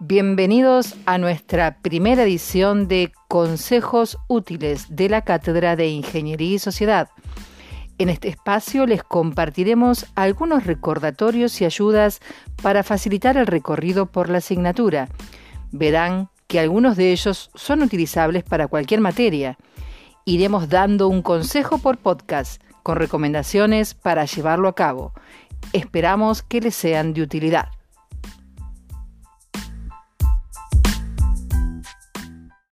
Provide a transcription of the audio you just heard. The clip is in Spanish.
Bienvenidos a nuestra primera edición de Consejos Útiles de la Cátedra de Ingeniería y Sociedad. En este espacio les compartiremos algunos recordatorios y ayudas para facilitar el recorrido por la asignatura. Verán que algunos de ellos son utilizables para cualquier materia. Iremos dando un consejo por podcast con recomendaciones para llevarlo a cabo. Esperamos que les sean de utilidad.